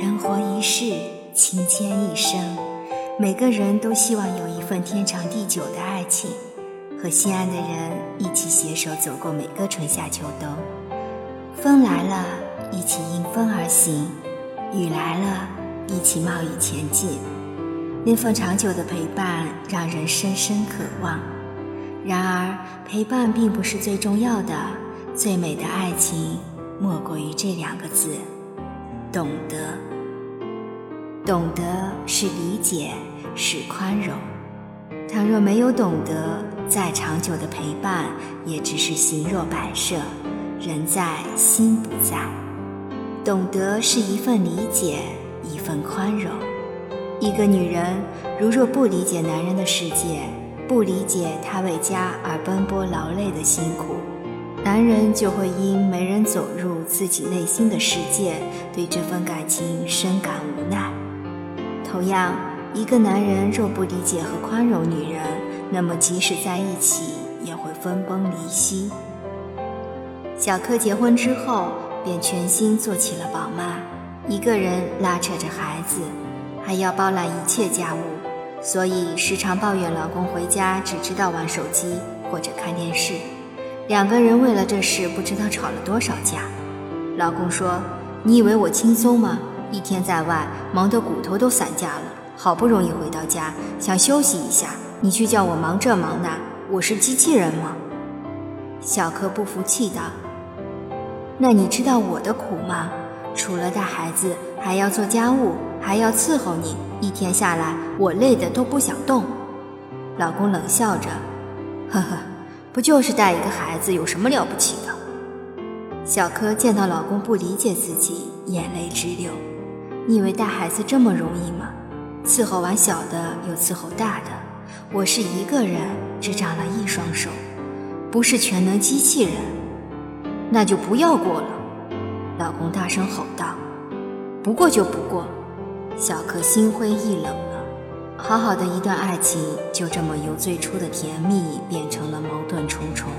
人活一世，情牵一生。每个人都希望有一份天长地久的爱情，和心爱的人一起携手走过每个春夏秋冬。风来了，一起迎风而行；雨来了，一起冒雨前进。那份长久的陪伴，让人深深渴望。然而，陪伴并不是最重要的，最美的爱情，莫过于这两个字：懂得。懂得是理解，是宽容。倘若没有懂得，再长久的陪伴，也只是形若摆设，人在心不在。懂得是一份理解，一份宽容。一个女人，如若不理解男人的世界，不理解他为家而奔波劳累的辛苦，男人就会因没人走入自己内心的世界，对这份感情深感无奈。同样，一个男人若不理解和宽容女人，那么即使在一起，也会分崩离析。小柯结婚之后，便全心做起了宝妈，一个人拉扯着孩子，还要包揽一切家务。所以时常抱怨老公回家只知道玩手机或者看电视，两个人为了这事不知道吵了多少架。老公说：“你以为我轻松吗？一天在外忙得骨头都散架了，好不容易回到家想休息一下，你却叫我忙这忙那，我是机器人吗？”小柯不服气道：“那你知道我的苦吗？除了带孩子，还要做家务，还要伺候你。”一天下来，我累得都不想动。老公冷笑着：“呵呵，不就是带一个孩子，有什么了不起的？”小柯见到老公不理解自己，眼泪直流。你以为带孩子这么容易吗？伺候完小的又伺候大的，我是一个人，只长了一双手，不是全能机器人。那就不要过了。老公大声吼道：“不过就不过。”小柯心灰意冷，好好的一段爱情就这么由最初的甜蜜变成了矛盾重重，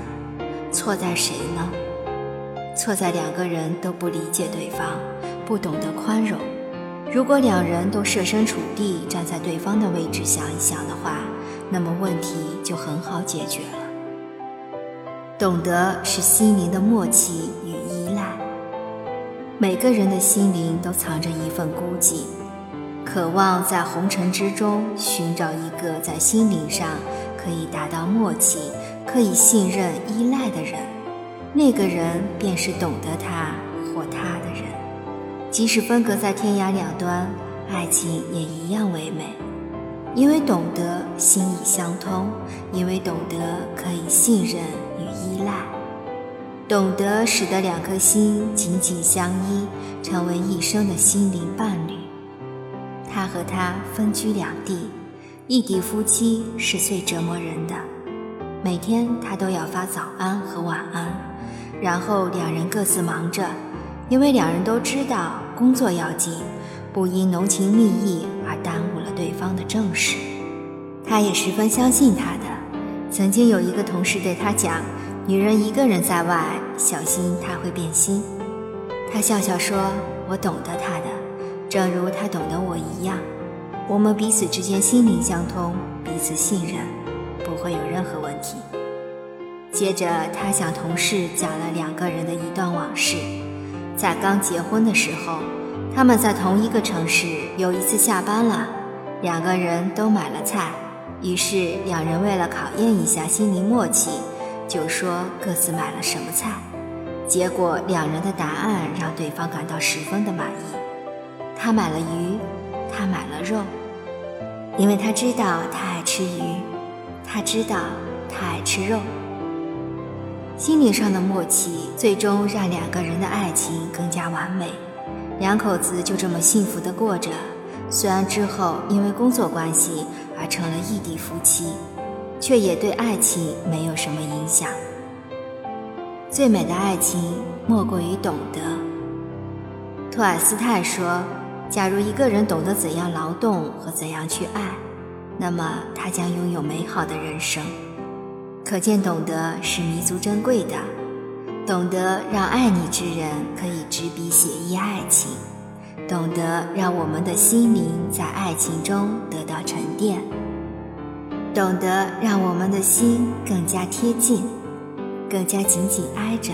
错在谁呢？错在两个人都不理解对方，不懂得宽容。如果两人都设身处地站在对方的位置想一想的话，那么问题就很好解决了。懂得是心灵的默契与依赖，每个人的心灵都藏着一份孤寂。渴望在红尘之中寻找一个在心灵上可以达到默契、可以信任、依赖的人，那个人便是懂得他或他的人。即使分隔在天涯两端，爱情也一样唯美，因为懂得心意相通，因为懂得可以信任与依赖，懂得使得两颗心紧紧相依，成为一生的心灵伴侣。他和她分居两地，异地夫妻是最折磨人的。每天他都要发早安和晚安，然后两人各自忙着，因为两人都知道工作要紧，不因浓情蜜意而耽误了对方的正事。他也十分相信他的。曾经有一个同事对他讲：“女人一个人在外，小心她会变心。”他笑笑说：“我懂得她的。”正如他懂得我一样，我们彼此之间心灵相通，彼此信任，不会有任何问题。接着，他向同事讲了两个人的一段往事。在刚结婚的时候，他们在同一个城市。有一次下班了，两个人都买了菜，于是两人为了考验一下心灵默契，就说各自买了什么菜。结果，两人的答案让对方感到十分的满意。他买了鱼，他买了肉，因为他知道他爱吃鱼，他知道他爱吃肉。心灵上的默契，最终让两个人的爱情更加完美，两口子就这么幸福的过着。虽然之后因为工作关系而成了异地夫妻，却也对爱情没有什么影响。最美的爱情，莫过于懂得。托尔斯泰说。假如一个人懂得怎样劳动和怎样去爱，那么他将拥有美好的人生。可见，懂得是弥足珍贵的，懂得让爱你之人可以执笔写意爱情，懂得让我们的心灵在爱情中得到沉淀，懂得让我们的心更加贴近，更加紧紧挨着，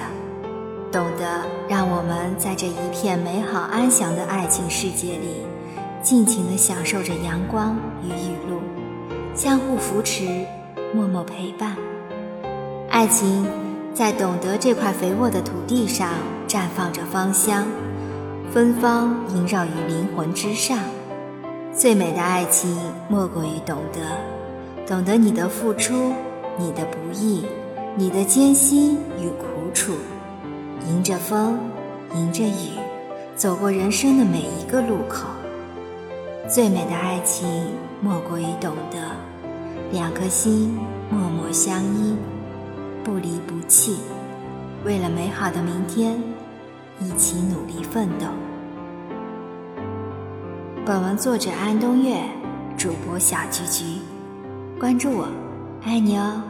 懂得让我们在这一片美好安详的爱情世界里，尽情地享受着阳光与雨露，相互扶持，默默陪伴。爱情在懂得这块肥沃的土地上绽放着芳香。芬芳萦绕于灵魂之上，最美的爱情莫过于懂得，懂得你的付出，你的不易，你的艰辛与苦楚，迎着风，迎着雨，走过人生的每一个路口。最美的爱情莫过于懂得，两颗心默默相依，不离不弃，为了美好的明天。一起努力奋斗。本文作者安东月，主播小菊菊，关注我，爱你哦。